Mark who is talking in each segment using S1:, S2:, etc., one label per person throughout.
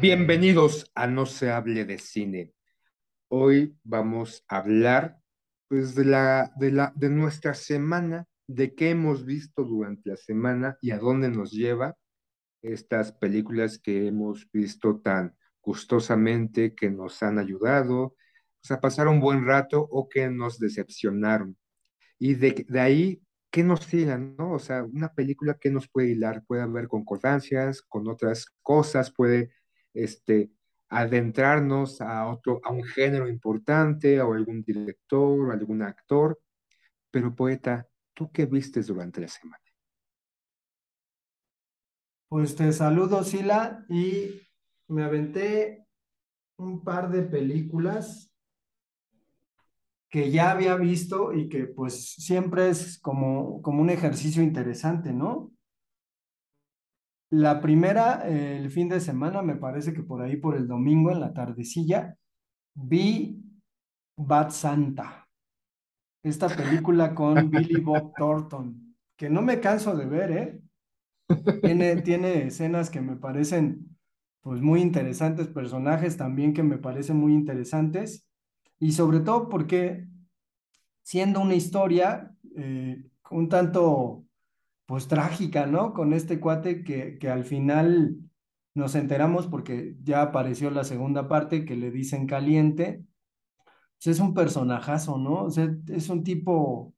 S1: Bienvenidos a No se hable de cine. Hoy vamos a hablar pues de la de la de nuestra semana, de qué hemos visto durante la semana y a dónde nos lleva estas películas que hemos visto tan gustosamente, que nos han ayudado pues, a pasar un buen rato o que nos decepcionaron. Y de, de ahí, ¿qué nos hilan, no? O sea, una película que nos puede hilar, puede haber concordancias con otras cosas, puede este, adentrarnos a otro, a un género importante, o algún director, o algún actor. Pero poeta, ¿tú qué vistes durante la semana?
S2: Pues te saludo, Sila, y me aventé un par de películas que ya había visto y que pues siempre es como, como un ejercicio interesante, ¿no? La primera, eh, el fin de semana, me parece que por ahí, por el domingo, en la tardecilla, vi Bad Santa, esta película con Billy Bob Thornton, que no me canso de ver, ¿eh? Tiene, tiene escenas que me parecen pues muy interesantes, personajes también que me parecen muy interesantes, y sobre todo porque siendo una historia eh, un tanto pues trágica, ¿no? Con este cuate que, que al final nos enteramos porque ya apareció la segunda parte que le dicen caliente. Pues es un personajazo, ¿no? O sea, es un tipo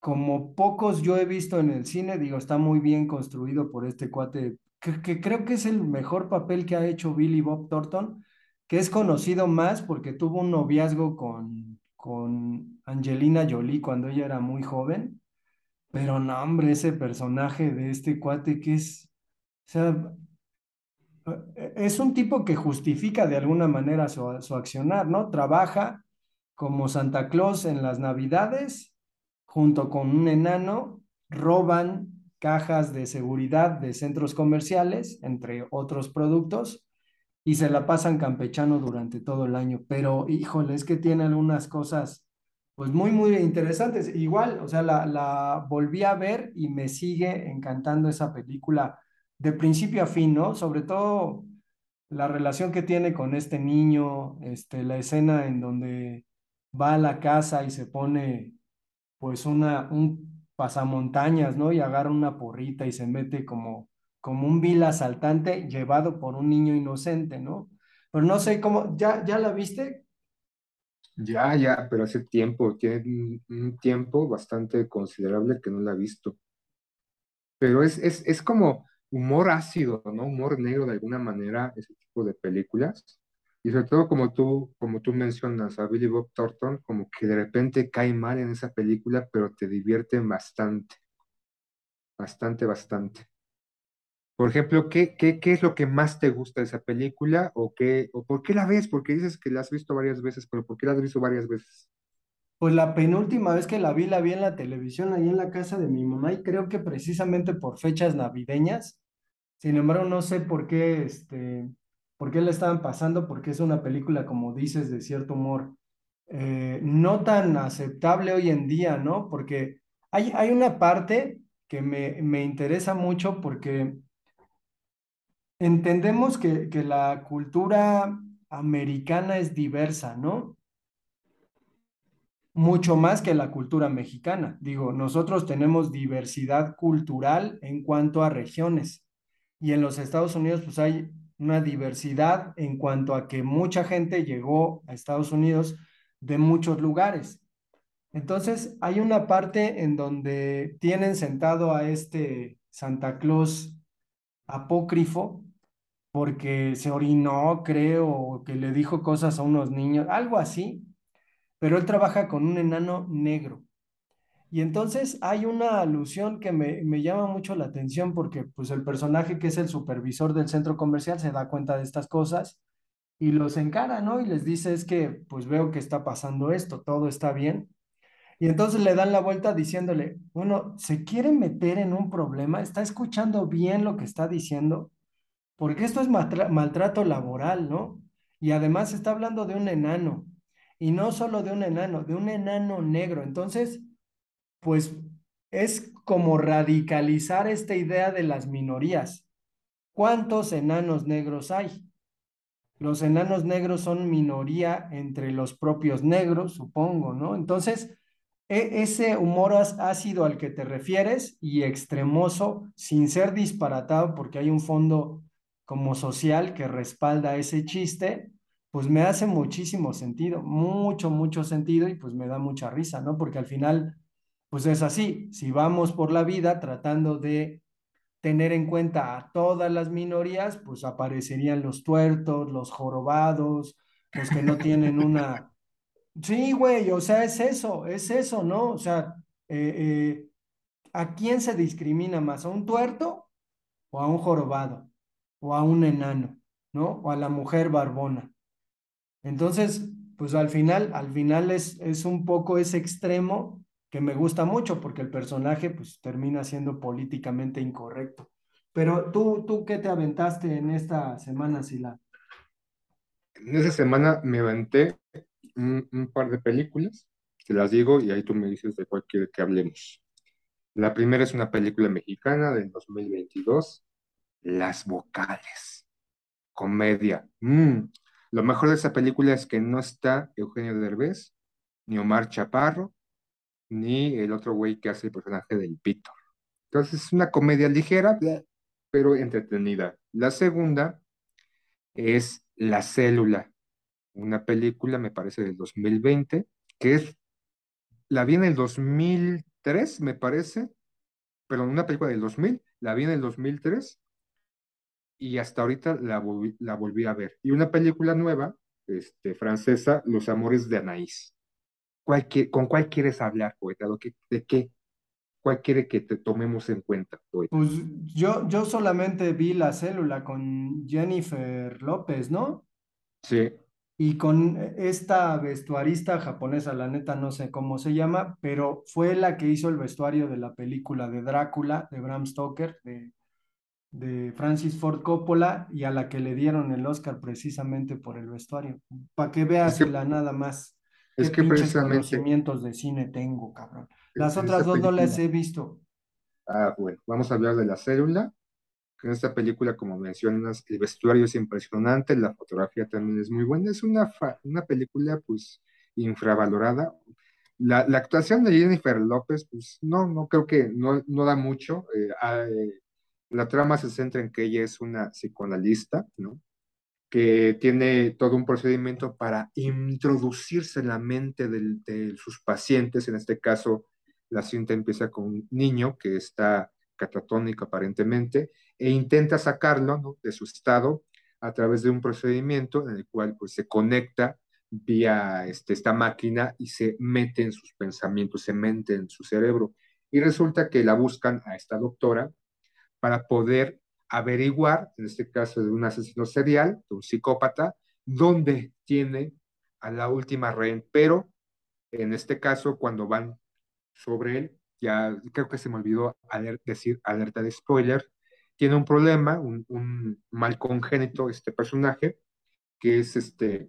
S2: como pocos yo he visto en el cine, digo, está muy bien construido por este cuate, que, creo que es el mejor papel que ha hecho Billy Bob Thornton, que es conocido más porque tuvo un noviazgo con, con Angelina Jolie cuando ella era muy joven. Pero no, hombre, ese personaje de este cuate que es, o sea, eh, es un tipo que justifica de alguna manera su, su accionar, ¿no? Trabaja como Santa Claus en las Navidades, junto con un enano, roban cajas de seguridad de centros comerciales, entre otros productos, y se la pasan campechano durante todo el año. Pero, híjole, es que tiene algunas cosas pues muy, muy interesantes. Igual, o sea, la, la volví a ver y me sigue encantando esa película de principio a fin, ¿no? Sobre todo la relación que tiene con este niño, este, la escena en donde va a la casa y se pone pues una, un pasamontañas, ¿no? Y agarra una porrita y se mete como, como un vil asaltante llevado por un niño inocente, ¿no? Pero no sé cómo, ¿ya, ya la viste?
S1: Ya, ya, pero hace tiempo, tiene un, tiempo bastante considerable que no la he visto. Pero es, es, es como humor ácido, ¿no? Humor negro de alguna manera, ese tipo de películas. Y sobre todo como tú, como tú mencionas a Billy Bob Thornton, como que de repente cae mal en esa película, pero te divierte bastante, bastante, bastante. Por ejemplo, ¿qué, qué, qué es lo que más te gusta de esa película o qué, o por qué la ves? Porque dices que la has visto varias veces, pero ¿por qué la has visto varias veces?
S2: Pues la penúltima vez que la vi, la vi en la televisión, ahí en la casa de mi mamá, y creo que precisamente por fechas navideñas. Sin embargo, no sé por qué, este, por qué la estaban pasando, porque es una película, como dices, de cierto humor, eh, no tan aceptable hoy en día, ¿no? Porque hay, hay una parte que me, me interesa mucho porque entendemos que, que la cultura americana es diversa, ¿no? mucho más que la cultura mexicana. Digo, nosotros tenemos diversidad cultural en cuanto a regiones y en los Estados Unidos pues hay una diversidad en cuanto a que mucha gente llegó a Estados Unidos de muchos lugares. Entonces, hay una parte en donde tienen sentado a este Santa Claus apócrifo porque se orinó, creo, que le dijo cosas a unos niños, algo así, pero él trabaja con un enano negro. Y entonces hay una alusión que me, me, llama mucho la atención porque pues el personaje que es el supervisor del centro comercial se da cuenta de estas cosas y los encara, ¿no? Y les dice es que pues veo que está pasando esto, todo está bien. Y entonces le dan la vuelta diciéndole, bueno, ¿se quiere meter en un problema? ¿Está escuchando bien lo que está diciendo? Porque esto es maltrato laboral, ¿no? Y además está hablando de un enano y no solo de un enano, de un enano negro. Entonces, pues es como radicalizar esta idea de las minorías. ¿Cuántos enanos negros hay? Los enanos negros son minoría entre los propios negros, supongo, ¿no? Entonces, e ese humor ácido al que te refieres y extremoso, sin ser disparatado, porque hay un fondo como social que respalda ese chiste, pues me hace muchísimo sentido, mucho, mucho sentido y pues me da mucha risa, ¿no? Porque al final, pues es así, si vamos por la vida tratando de tener en cuenta a todas las minorías, pues aparecerían los tuertos, los jorobados, los que no tienen una... Sí, güey, o sea, es eso, es eso, ¿no? O sea, eh, eh, ¿a quién se discrimina más? ¿A un tuerto o a un jorobado? ¿O a un enano? ¿No? ¿O a la mujer barbona? Entonces, pues al final, al final es, es un poco ese extremo que me gusta mucho porque el personaje pues termina siendo políticamente incorrecto. Pero tú, tú ¿qué te aventaste en esta semana, Sila?
S1: En esa semana me aventé un, par de películas, te las digo y ahí tú me dices de cuál quiere que hablemos. La primera es una película mexicana del 2022, Las Vocales, comedia. Mm, lo mejor de esa película es que no está Eugenio Derbez, ni Omar Chaparro, ni el otro güey que hace el personaje del Víctor. Entonces es una comedia ligera, pero entretenida. La segunda es La Célula, una película, me parece, del 2020, que es, la vi en el 2003, me parece, pero una película del 2000, la vi en el 2003 y hasta ahorita la volví, la volví a ver. Y una película nueva, este, francesa, Los Amores de Anaís. ¿Cuál, ¿Con cuál quieres hablar, poeta? ¿De qué? ¿Cuál quiere que te tomemos en cuenta, poeta?
S2: Pues yo, yo solamente vi la célula con Jennifer López, ¿no?
S1: Sí.
S2: Y con esta vestuarista japonesa, la neta no sé cómo se llama, pero fue la que hizo el vestuario de la película de Drácula, de Bram Stoker, de de Francis Ford Coppola y a la que le dieron el Oscar precisamente por el vestuario. Para que veas es que, la nada más.
S1: Es que precisamente.
S2: conocimientos de cine tengo, cabrón. Las otras dos película. no las he visto.
S1: Ah, bueno, vamos a hablar de la célula. En esta película, como mencionas, el vestuario es impresionante, la fotografía también es muy buena. Es una, una película, pues, infravalorada. La, la, actuación de Jennifer López, pues, no, no creo que no, no da mucho. Eh, eh, la trama se centra en que ella es una psicoanalista, ¿no? que tiene todo un procedimiento para introducirse en la mente de, sus pacientes. En este caso, la cinta empieza con un niño que está catatónico aparentemente e intenta sacarlo de su estado a través de un procedimiento en el cual pues, se conecta vía este, esta máquina y se mete en sus pensamientos, se mete en su cerebro. Y resulta que la buscan a esta doctora para poder averiguar, en este caso de un asesino serial, de un psicópata, dónde tiene a la última rehén, pero en este caso, cuando van sobre él, ya creo que se me olvidó decir alerta de spoiler, tiene un problema, un, mal congénito este personaje, que es este,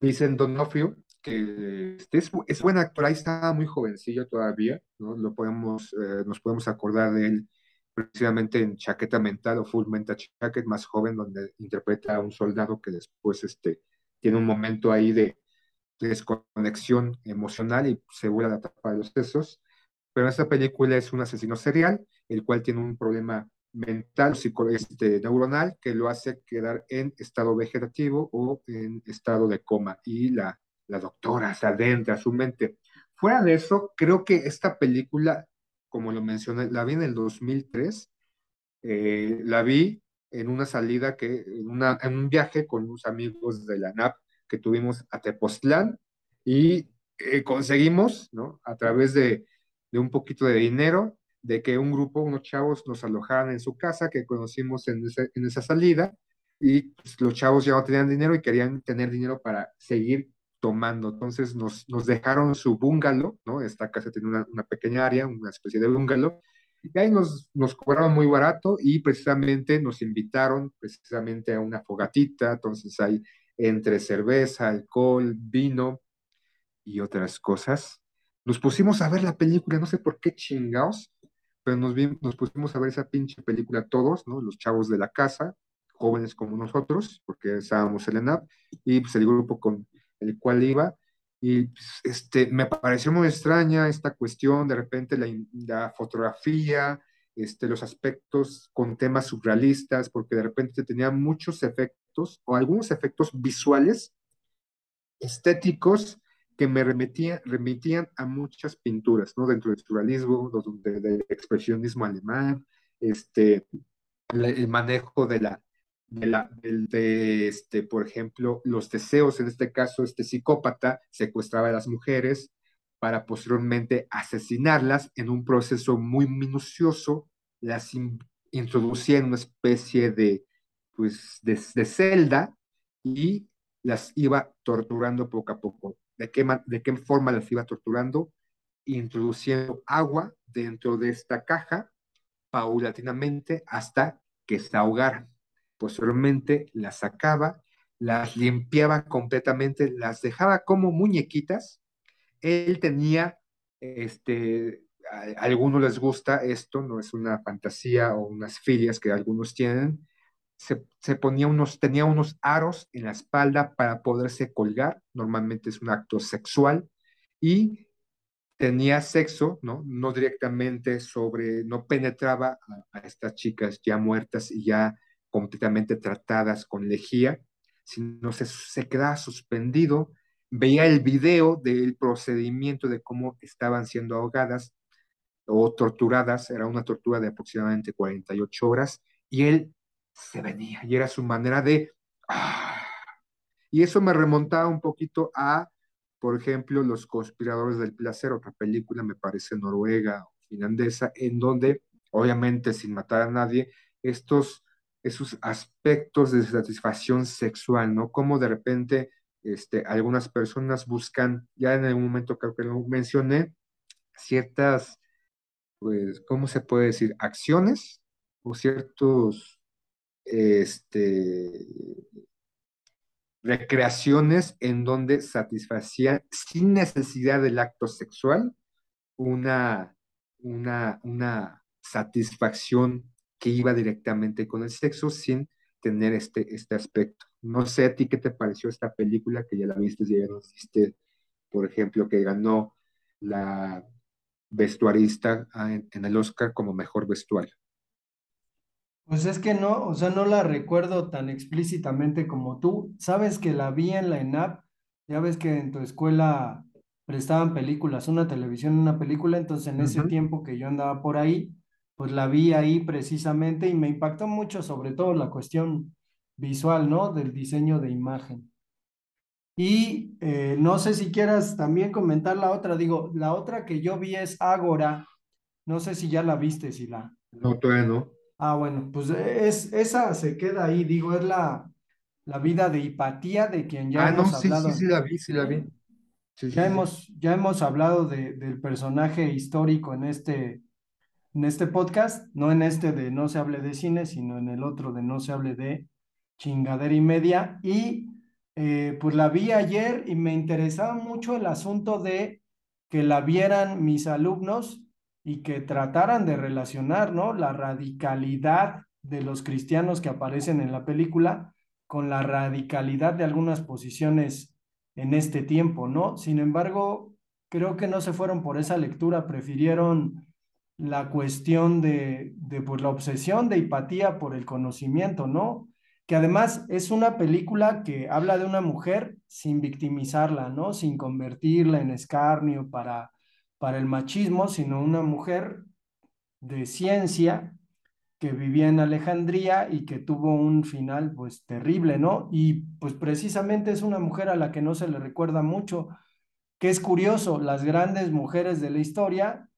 S1: dicen Donofrio, que este, es, es buen actor, ahí está muy jovencillo todavía, ¿no? Lo podemos, eh, nos podemos acordar de él precisamente en Chaqueta Mental o Full Mental Jacket, más joven, donde interpreta a un soldado que después este, tiene un momento ahí de, desconexión emocional y se vuelve a la tapa de los sesos. Pero esta película es un asesino serial, el cual tiene un problema mental, este, neuronal, que lo hace quedar en estado vegetativo o en estado de coma. Y la, la doctora se adentra a su mente. Fuera de eso, creo que esta película como lo mencioné, la vi en el 2003, eh, la vi en una salida que, en, un viaje con unos amigos de la NAP que tuvimos a Tepoztlán y eh, conseguimos, ¿no? A través de, de, un poquito de dinero, de que un grupo, unos chavos nos alojaran en su casa que conocimos en, ese, en esa salida y pues, los chavos ya no tenían dinero y querían tener dinero para seguir tomando. Entonces nos, nos dejaron su bungalow, ¿no? Esta casa tiene una, una, pequeña área, una especie de bungalow, y ahí nos, nos cobraron muy barato y precisamente nos invitaron precisamente a una fogatita, entonces hay entre cerveza, alcohol, vino y otras cosas. Nos pusimos a ver la película, no sé por qué chingados, pero nos, nos pusimos a ver esa pinche película todos, ¿no? Los chavos de la casa, jóvenes como nosotros, porque estábamos en la NAP, y pues el grupo con el cual iba. Y pues, este, me pareció muy extraña esta cuestión, de repente la, fotografía, este, los aspectos con temas surrealistas, porque de repente tenía muchos efectos o algunos efectos visuales, estéticos, que me remitían, remitían a muchas pinturas, ¿no? Dentro del surrealismo, del de expresionismo alemán, este, el manejo de la, de, la, de, este, por ejemplo, los deseos, en este caso, este psicópata secuestraba a las mujeres para posteriormente asesinarlas en un proceso muy minucioso, las in, introducía en una especie de, pues, de, de, celda y las iba torturando poco a poco. ¿De qué, ¿De qué forma las iba torturando? Introduciendo agua dentro de esta caja paulatinamente hasta que se ahogaran posteriormente las sacaba, las limpiaba completamente, las dejaba como muñequitas. Él tenía, este, a, algunos les gusta esto, no es una fantasía o unas filias que algunos tienen, se, se, ponía unos, tenía unos aros en la espalda para poderse colgar, normalmente es un acto sexual, y tenía sexo, ¿no? No directamente sobre, no penetraba a, a estas chicas ya muertas y ya completamente tratadas con lejía, sino se, se quedaba suspendido, veía el video del procedimiento de cómo estaban siendo ahogadas o torturadas, era una tortura de aproximadamente 48 horas, y él se venía, y era su manera de... ¡ah! Y eso me remontaba un poquito a, por ejemplo, Los Conspiradores del Placer, otra película, me parece noruega o finlandesa, en donde, obviamente, sin matar a nadie, estos esos aspectos de satisfacción sexual, ¿no? Como de repente este, algunas personas buscan, ya en algún momento creo que lo mencioné, ciertas, pues, ¿cómo se puede decir? Acciones o ciertos, este, recreaciones en donde satisfacían sin necesidad del acto sexual una, una, una satisfacción que iba directamente con el sexo sin tener este, este aspecto. No sé a ti qué te pareció esta película, que ya la viste, ya nos diste, por ejemplo, que ganó la vestuarista ah, en, en el Oscar como mejor vestuario.
S2: Pues es que no, o sea, no la recuerdo tan explícitamente como tú. Sabes que la vi en la ENAP, ya ves que en tu escuela prestaban películas, una televisión, una película, entonces en ese uh -huh. tiempo que yo andaba por ahí, pues la vi ahí precisamente y me impactó mucho sobre todo la cuestión visual, ¿no? Del diseño de imagen. Y eh, no sé si quieras también comentar la otra, digo, la otra que yo vi es Ágora, no sé si ya la viste, si la...
S1: No, todavía no.
S2: Ah, bueno, pues es, esa se queda ahí, digo, es la, la vida de Hipatía, de quien ya
S1: Ah, no,
S2: hemos
S1: sí, sí, sí
S2: hablado.
S1: la vi, sí la vi. Sí,
S2: Ya
S1: sí, sí.
S2: hemos, ya hemos hablado de- del personaje histórico en este, en este podcast, no en este de No se hable de cine, sino en el otro de No se hable de chingadera y media. Y eh, pues la vi ayer y me interesaba mucho el asunto de que la vieran mis alumnos y que trataran de relacionar, ¿no? La radicalidad de los cristianos que aparecen en la película con la radicalidad de algunas posiciones en este tiempo, ¿no? Sin embargo, creo que no se fueron por esa lectura, prefirieron la cuestión de, de pues, la obsesión de Hipatía por el conocimiento, ¿no? Que además es una película que habla de una mujer sin victimizarla, ¿no? Sin convertirla en escarnio para, para el machismo, sino una mujer de ciencia que vivía en Alejandría y que tuvo un final pues terrible, ¿no? Y pues precisamente es una mujer a la que no se le recuerda mucho, que es curioso, las grandes mujeres de la historia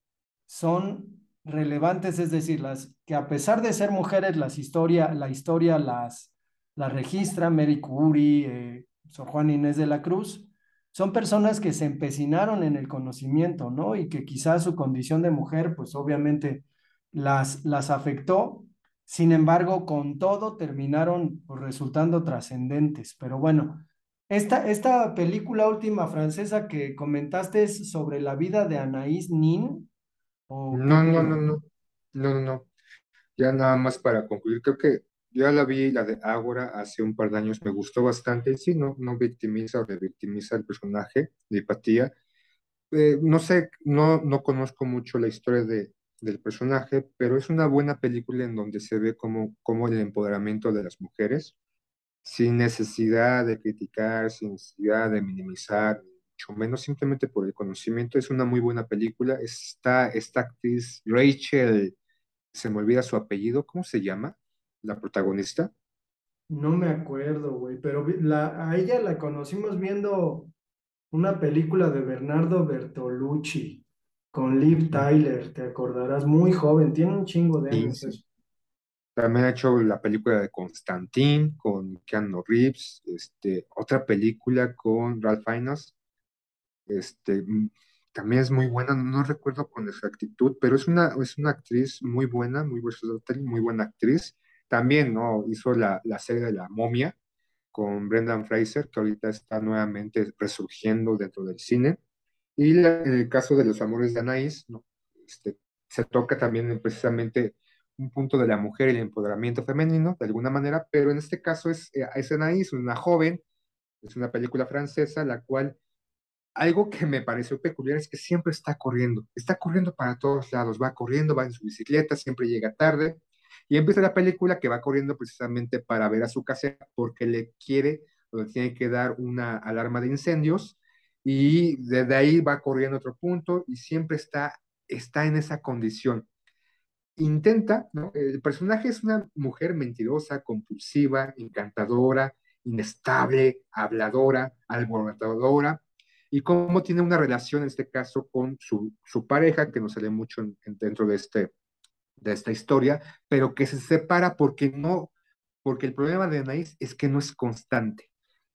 S2: son relevantes, es decir, las que a pesar de ser mujeres, las historia, la historia las, las registra, Mary Curie, eh, Sor Juana Inés de la Cruz, son personas que se empecinaron en el conocimiento, ¿no? Y que quizás su condición de mujer, pues obviamente las, las afectó, sin embargo, con todo terminaron pues, resultando trascendentes. Pero bueno, esta, esta película última francesa que comentaste es sobre la vida de Anaïs Nin, ¿o qué
S1: No, no, no, no, no, no, no. Ya nada más para concluir, creo que ya la vi, la de Ágora, hace un par de años, me gustó bastante. Y sí, no, no victimiza o revictimiza el personaje de Hipatía. Eh, no sé, no, no conozco mucho la historia de, del personaje, pero es una buena película en donde se ve como, como el empoderamiento de las mujeres, sin necesidad de criticar, sin necesidad de minimizar, mucho menos simplemente por el conocimiento. Es una muy buena película. Está esta actriz, Rachel, se me olvida su apellido, ¿cómo se llama? La protagonista.
S2: No me acuerdo, güey, pero la, a ella la conocimos viendo una película de Bernardo Bertolucci con Liv Tyler, te acordarás, muy joven, tiene un chingo de años
S1: sí. También ha hecho la película de Constantine con Keanu Reeves, este, otra película con Ralph Fiennes, este, mm, también es muy buena, no recuerdo con exactitud, pero es una, es una actriz muy buena, muy versátil, muy buena actriz. También, ¿no? Hizo la, la serie de La Momia con Brendan Fraser, que ahorita está nuevamente resurgiendo dentro del cine. Y la- en el caso de los amores de Anaís, ¿no? Este, se toca también precisamente un punto de la mujer y el empoderamiento femenino, de alguna manera, pero en este caso es, eh, es Anaís, una joven, es una película francesa, la cual algo que me pareció peculiar es que siempre está corriendo, está corriendo para todos lados, va corriendo, va en su bicicleta, siempre llega tarde, y empieza la película que va corriendo precisamente para ver a su casa porque le quiere o le tiene que dar una alarma de incendios, y desde ahí va corriendo a otro punto y siempre está, está en esa condición. Intenta. El personaje es una mujer mentirosa, compulsiva, encantadora, inestable, habladora, alborotadora, y cómo tiene una relación en este caso con su, su pareja, que no sale mucho en, en, dentro de, este, de esta historia, pero que se separa porque no, porque el problema de Anaís es que no es constante.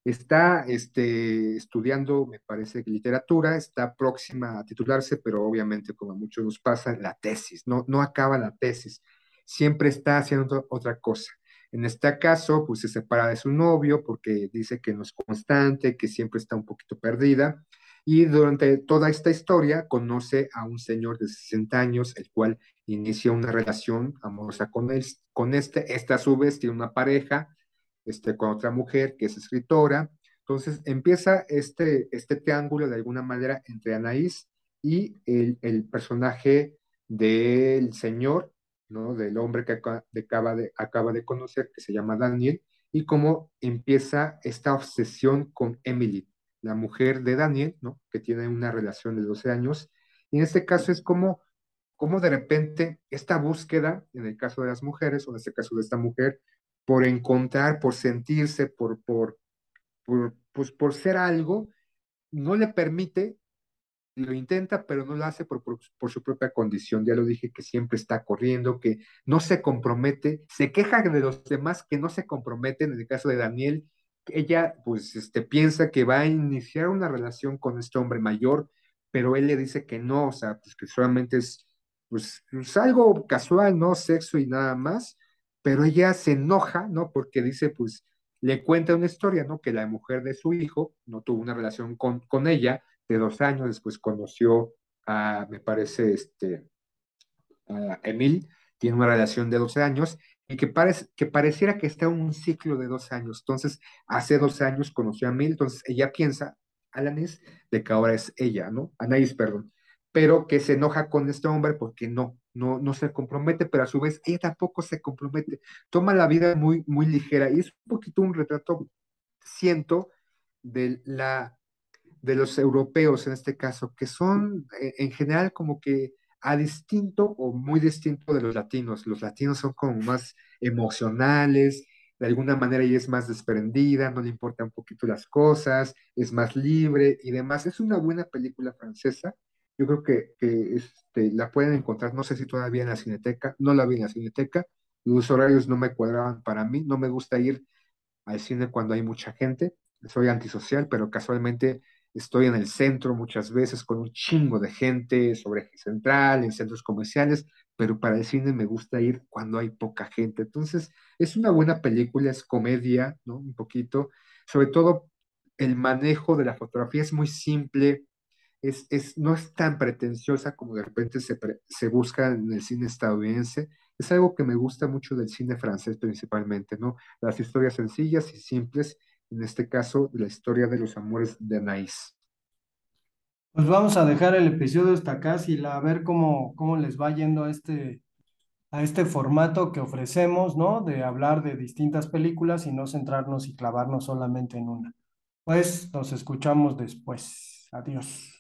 S1: Está este, estudiando, me parece, literatura, está próxima a titularse, pero obviamente, como a muchos nos pasa, la tesis, no, no acaba la tesis, siempre está haciendo otra cosa. En este caso, pues se separa de su novio porque dice que no es constante, que siempre está un poquito perdida. Y durante toda esta historia conoce a un señor de 60 años, el cual inicia una relación amorosa con él, con este. Esta a su vez tiene una pareja este, con otra mujer que es escritora. Entonces empieza este, este triángulo de alguna manera entre Anaís y el, el personaje del señor, ¿no? del hombre que acaba de, acaba de conocer, que se llama Daniel, y cómo empieza esta obsesión con Emily, la mujer de Daniel, ¿no? que tiene una relación de 12 años. Y en este caso es como, como de repente esta búsqueda, en el caso de las mujeres, o en este caso de esta mujer, por encontrar, por sentirse, por, por, por, pues por ser algo, no le permite lo intenta, pero no lo hace por, por, su propia condición. Ya lo dije que siempre está corriendo, que no se compromete, se queja de los demás que no se comprometen. En el caso de Daniel, ella pues este, piensa que va a iniciar una relación con este hombre mayor, pero él le dice que no, o sea, pues que solamente es pues, pues algo casual, ¿no? Sexo y nada más, pero ella se enoja, ¿no? Porque dice, pues, le cuenta una historia, ¿no? Que la mujer de su hijo no tuvo una relación con, con ella de dos años, después conoció a, me parece, este, a Emil, tiene una relación de 12 años, y que, parece, que pareciera que está en un ciclo de dos años. Entonces, hace dos años conoció a Emil, entonces ella piensa, Alanis, de que ahora es ella, ¿no? Anaís, perdón, pero que se enoja con este hombre porque no, no, no se compromete, pero a su vez ella tampoco se compromete, toma la vida muy, muy ligera, y es un poquito un retrato, siento, de la de los europeos en este caso, que son eh, en general como que a distinto o muy distinto de los latinos. Los latinos son como más emocionales, de alguna manera ella es más desprendida, no le importan un poquito las cosas, es más libre y demás. Es una buena película francesa. Yo creo que, que este, la pueden encontrar, no sé si todavía en la cineteca, no la vi en la cineteca, los horarios no me cuadraban para mí, no me gusta ir al cine cuando hay mucha gente, soy antisocial, pero casualmente estoy en el centro muchas veces con un chingo de gente sobre eje central, en centros comerciales, pero para el cine me gusta ir cuando hay poca gente. Entonces, es una buena película, es comedia, ¿no? Un poquito. Sobre todo, el manejo de la fotografía es muy simple, es, es, no es tan pretenciosa como de repente se, se busca en el cine estadounidense. Es algo que me gusta mucho del cine francés principalmente, ¿no? Las historias sencillas y simples en este caso, la historia de los amores de Anaís.
S2: Pues vamos a dejar el episodio hasta acá y a ver cómo, cómo les va yendo a este, a este formato que ofrecemos, ¿no? De hablar de distintas películas y no centrarnos y clavarnos solamente en una. Pues nos escuchamos después. Adiós.